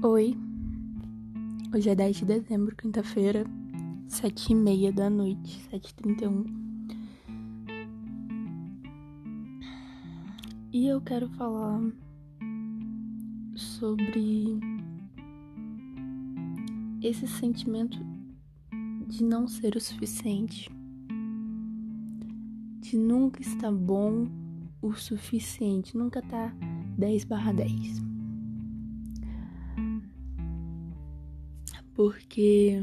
Oi, hoje é 10 de dezembro, quinta-feira, sete e meia da noite, sete e trinta eu quero falar sobre esse sentimento de não ser o suficiente, de nunca estar bom o suficiente, nunca tá 10 barra 10. Porque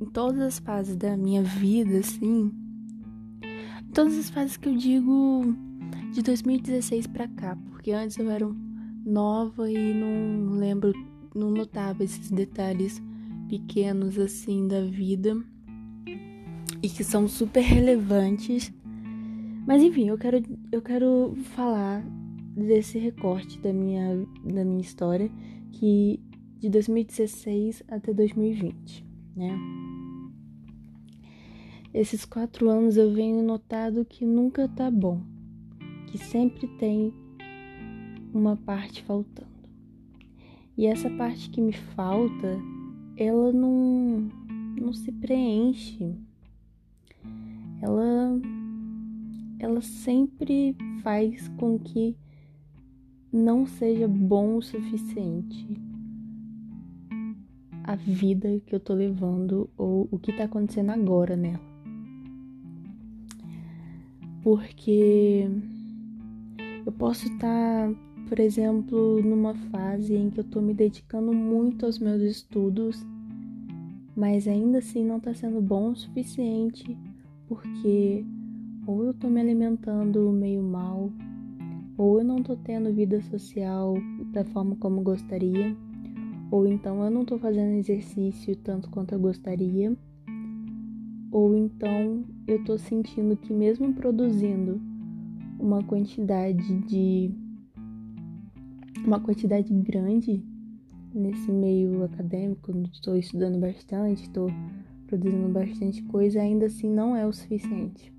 em todas as fases da minha vida, assim, em todas as fases que eu digo de 2016 para cá, porque antes eu era nova e não lembro, não notava esses detalhes pequenos assim da vida e que são super relevantes. Mas enfim, eu quero eu quero falar desse recorte da minha da minha história que de 2016 até 2020, né? Esses quatro anos eu venho notado que nunca tá bom, que sempre tem uma parte faltando. E essa parte que me falta, ela não, não se preenche. Ela, ela sempre faz com que não seja bom o suficiente a vida que eu tô levando ou o que tá acontecendo agora nela. Porque eu posso estar, tá, por exemplo, numa fase em que eu tô me dedicando muito aos meus estudos, mas ainda assim não tá sendo bom o suficiente, porque ou eu tô me alimentando meio mal, ou eu não tô tendo vida social da forma como gostaria, ou então eu não tô fazendo exercício tanto quanto eu gostaria, ou então eu tô sentindo que mesmo produzindo uma quantidade de uma quantidade grande nesse meio acadêmico, estou estudando bastante, estou produzindo bastante coisa, ainda assim não é o suficiente.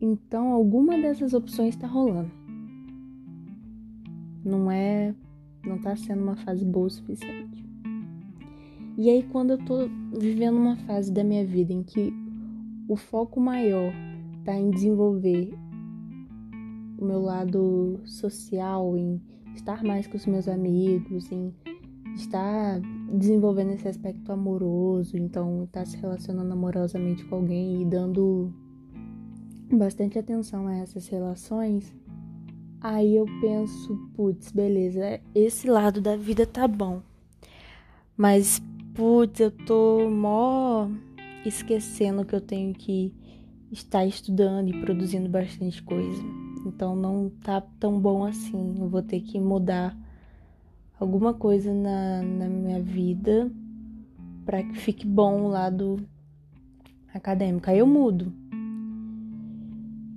Então, alguma dessas opções está rolando. Não é, não tá sendo uma fase boa o suficiente. E aí quando eu tô vivendo uma fase da minha vida em que o foco maior tá em desenvolver o meu lado social, em estar mais com os meus amigos, em estar desenvolvendo esse aspecto amoroso, então estar tá se relacionando amorosamente com alguém e dando bastante atenção a essas relações, aí eu penso, putz, beleza, esse lado da vida tá bom. Mas, putz, eu tô mó esquecendo que eu tenho que estar estudando e produzindo bastante coisa. Então não tá tão bom assim. Eu vou ter que mudar alguma coisa na, na minha vida para que fique bom o lado acadêmico. Aí eu mudo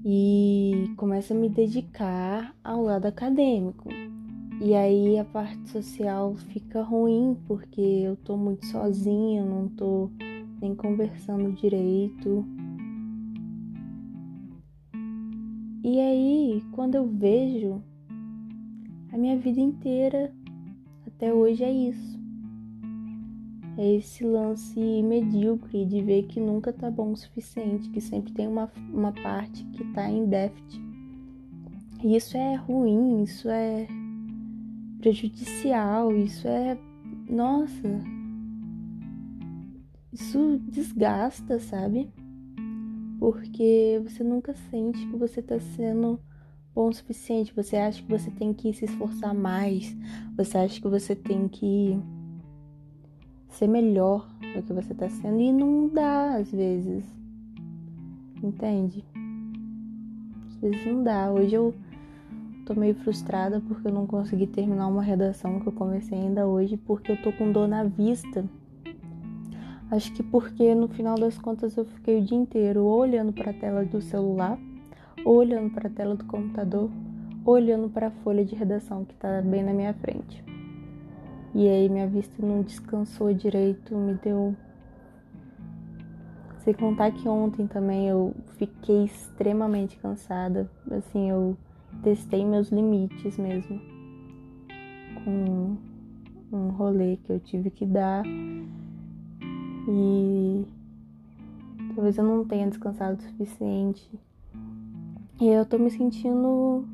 e começo a me dedicar ao lado acadêmico. E aí a parte social fica ruim porque eu tô muito sozinha, não tô nem conversando direito. E aí, quando eu vejo, a minha vida inteira até hoje é isso é esse lance medíocre de ver que nunca tá bom o suficiente, que sempre tem uma, uma parte que tá em déficit. E isso é ruim, isso é prejudicial, isso é. Nossa! Isso desgasta, sabe? Porque você nunca sente que você tá sendo bom o suficiente. Você acha que você tem que se esforçar mais, você acha que você tem que ser melhor do que você tá sendo e não dá às vezes. Entende? Às vezes não dá. Hoje eu tô meio frustrada porque eu não consegui terminar uma redação que eu comecei ainda hoje porque eu tô com dor na vista. Acho que porque no final das contas eu fiquei o dia inteiro ou olhando para a tela do celular, ou olhando para a tela do computador, ou olhando para a folha de redação que tá bem na minha frente. E aí minha vista não descansou direito, me deu. Sem contar que ontem também eu fiquei extremamente cansada. Assim, eu testei meus limites mesmo. com um rolê que eu tive que dar e talvez eu não tenha descansado o suficiente. E eu tô me sentindo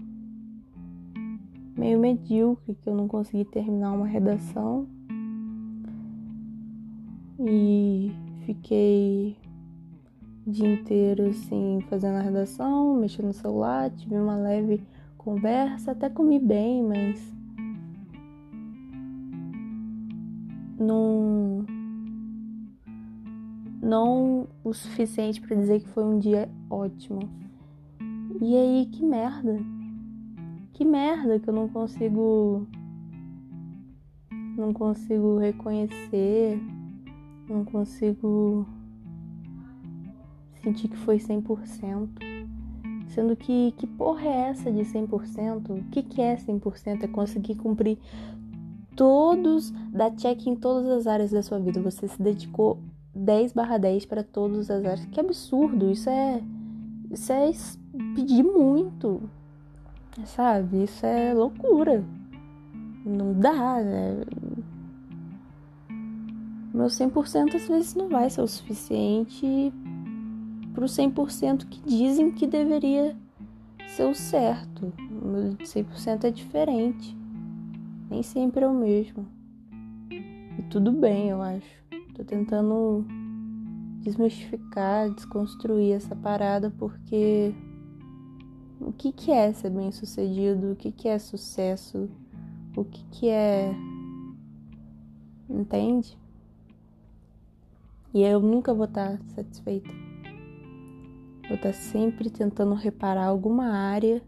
meio medíocre que eu não consegui terminar uma redação. E fiquei o dia inteiro assim fazendo a redação, mexendo no celular, tive uma leve conversa, até comi bem, mas não não o suficiente para dizer que foi um dia ótimo. E aí, que merda. Que merda que eu não consigo não consigo reconhecer, não consigo sentir que foi 100%. Sendo que que porra é essa de 100%? O que que é 100%? É conseguir cumprir todos, dar check em todas as áreas da sua vida. Você se dedicou 10 barra 10 para todas as áreas. Que absurdo! Isso é. Isso é pedir muito. Sabe? Isso é loucura. Não dá, né? Meu 100% às vezes não vai ser o suficiente pro 100% que dizem que deveria ser o certo. O meu 100% é diferente. Nem sempre é o mesmo. E tudo bem, eu acho. Tô tentando desmistificar, desconstruir essa parada porque o que, que é ser bem sucedido? O que, que é sucesso? O que, que é. Entende? E eu nunca vou estar satisfeita. Vou estar sempre tentando reparar alguma área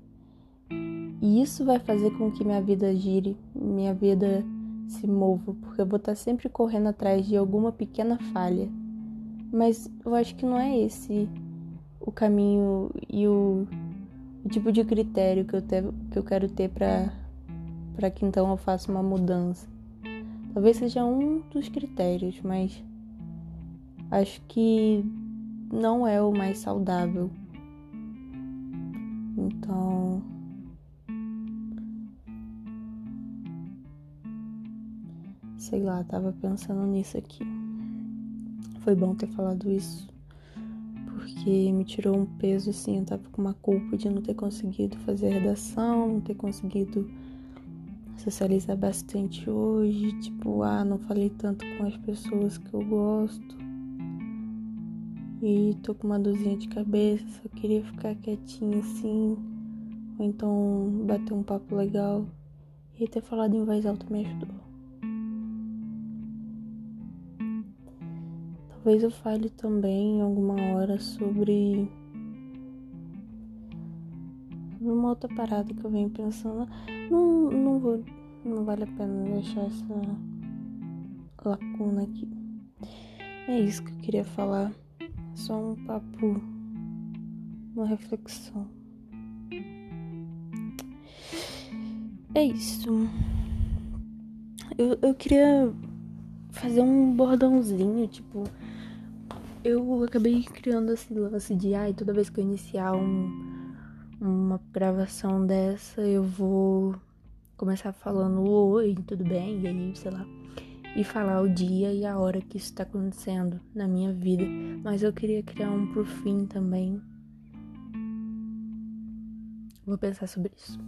e isso vai fazer com que minha vida gire, minha vida se mova, porque eu vou estar sempre correndo atrás de alguma pequena falha. Mas eu acho que não é esse o caminho e o, o tipo de critério que eu, te, que eu quero ter para para que então eu faça uma mudança. Talvez seja um dos critérios, mas acho que não é o mais saudável. Então, Sei lá, tava pensando nisso aqui. Foi bom ter falado isso, porque me tirou um peso assim. Eu tava com uma culpa de não ter conseguido fazer redação, não ter conseguido socializar bastante hoje. Tipo, ah, não falei tanto com as pessoas que eu gosto. E tô com uma dorzinha de cabeça, só queria ficar quietinha assim. Ou então bater um papo legal. E ter falado em voz alta me ajudou. Talvez eu fale também alguma hora sobre uma outra parada que eu venho pensando. Não, não vou. Não vale a pena deixar essa lacuna aqui. É isso que eu queria falar. Só um papo, uma reflexão. É isso. Eu, eu queria fazer um bordãozinho, tipo, eu acabei criando esse lance de, ai, toda vez que eu iniciar um, uma gravação dessa, eu vou começar falando oi, tudo bem? E aí, sei lá. E falar o dia e a hora que isso tá acontecendo na minha vida. Mas eu queria criar um pro fim também. Vou pensar sobre isso.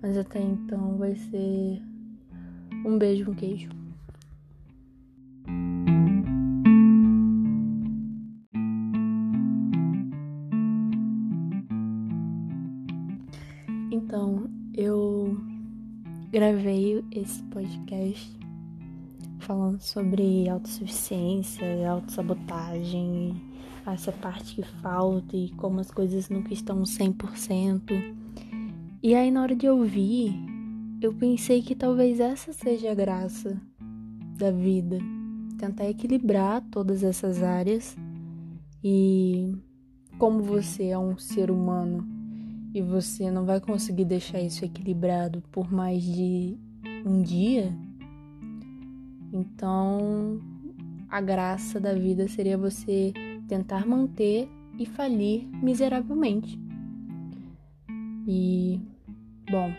Mas até então vai ser um beijo, um queijo. Esse podcast falando sobre autossuficiência, autossabotagem, essa parte que falta e como as coisas nunca estão 100%. E aí, na hora de ouvir, eu pensei que talvez essa seja a graça da vida. Tentar equilibrar todas essas áreas e como você é um ser humano e você não vai conseguir deixar isso equilibrado por mais de um dia, então a graça da vida seria você tentar manter e falir miseravelmente. E, bom,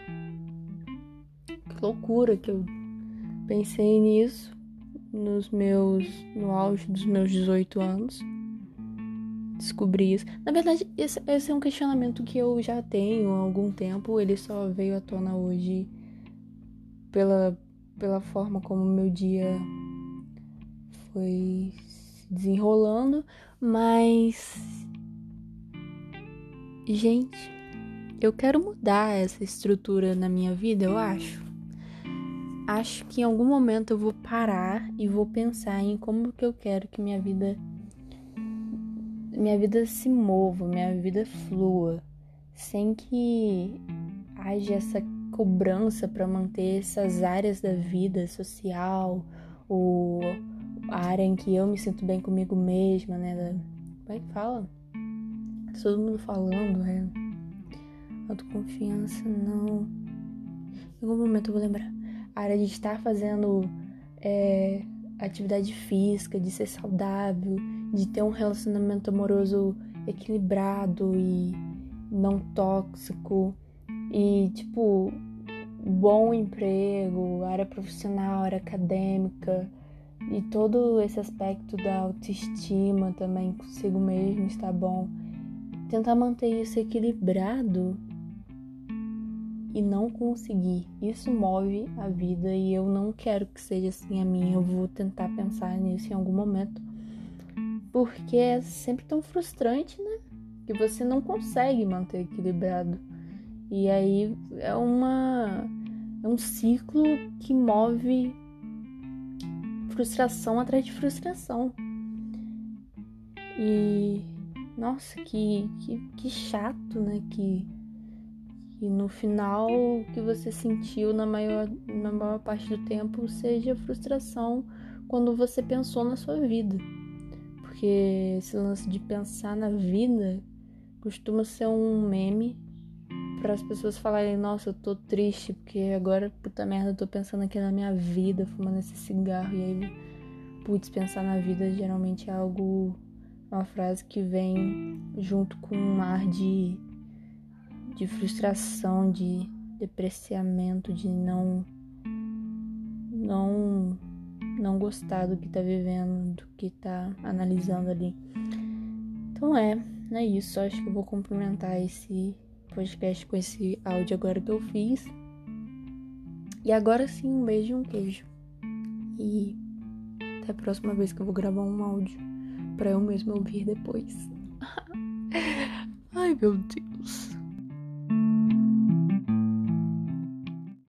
que loucura que eu pensei nisso nos meus no auge dos meus 18 anos. Descobri isso. Na verdade, esse, esse é um questionamento que eu já tenho há algum tempo, ele só veio à tona hoje pela pela forma como meu dia foi se desenrolando, mas gente, eu quero mudar essa estrutura na minha vida, eu acho. Acho que em algum momento eu vou parar e vou pensar em como que eu quero que minha vida minha vida se mova, minha vida flua, sem que haja essa cobrança para manter essas áreas da vida social, ou a área em que eu me sinto bem comigo mesma, né? Da, como é que fala? Todo mundo falando, é. Autoconfiança, não. Em algum momento eu vou lembrar. A área de estar fazendo é, atividade física, de ser saudável, de ter um relacionamento amoroso equilibrado e não tóxico. E, tipo, bom emprego, área profissional, área acadêmica e todo esse aspecto da autoestima também consigo mesmo está bom. Tentar manter isso equilibrado e não conseguir. Isso move a vida e eu não quero que seja assim a minha. Eu vou tentar pensar nisso em algum momento. Porque é sempre tão frustrante, né? Que você não consegue manter equilibrado. E aí é uma é um ciclo que move frustração atrás de frustração. E nossa, que, que, que chato, né? Que, que no final o que você sentiu na maior, na maior parte do tempo seja frustração quando você pensou na sua vida. Porque esse lance de pensar na vida costuma ser um meme para as pessoas falarem, nossa, eu tô triste porque agora, puta merda, eu tô pensando aqui na minha vida, fumando esse cigarro. E aí, putz, pensar na vida geralmente é algo, uma frase que vem junto com um ar de, de frustração, de depreciamento, de não, não, não gostar do que tá vivendo, do que tá analisando ali. Então é, é isso. Acho que eu vou complementar esse podcast com esse áudio agora que eu fiz. E agora sim, um beijo e um queijo. E até a próxima vez que eu vou gravar um áudio para eu mesmo ouvir depois. Ai, meu Deus.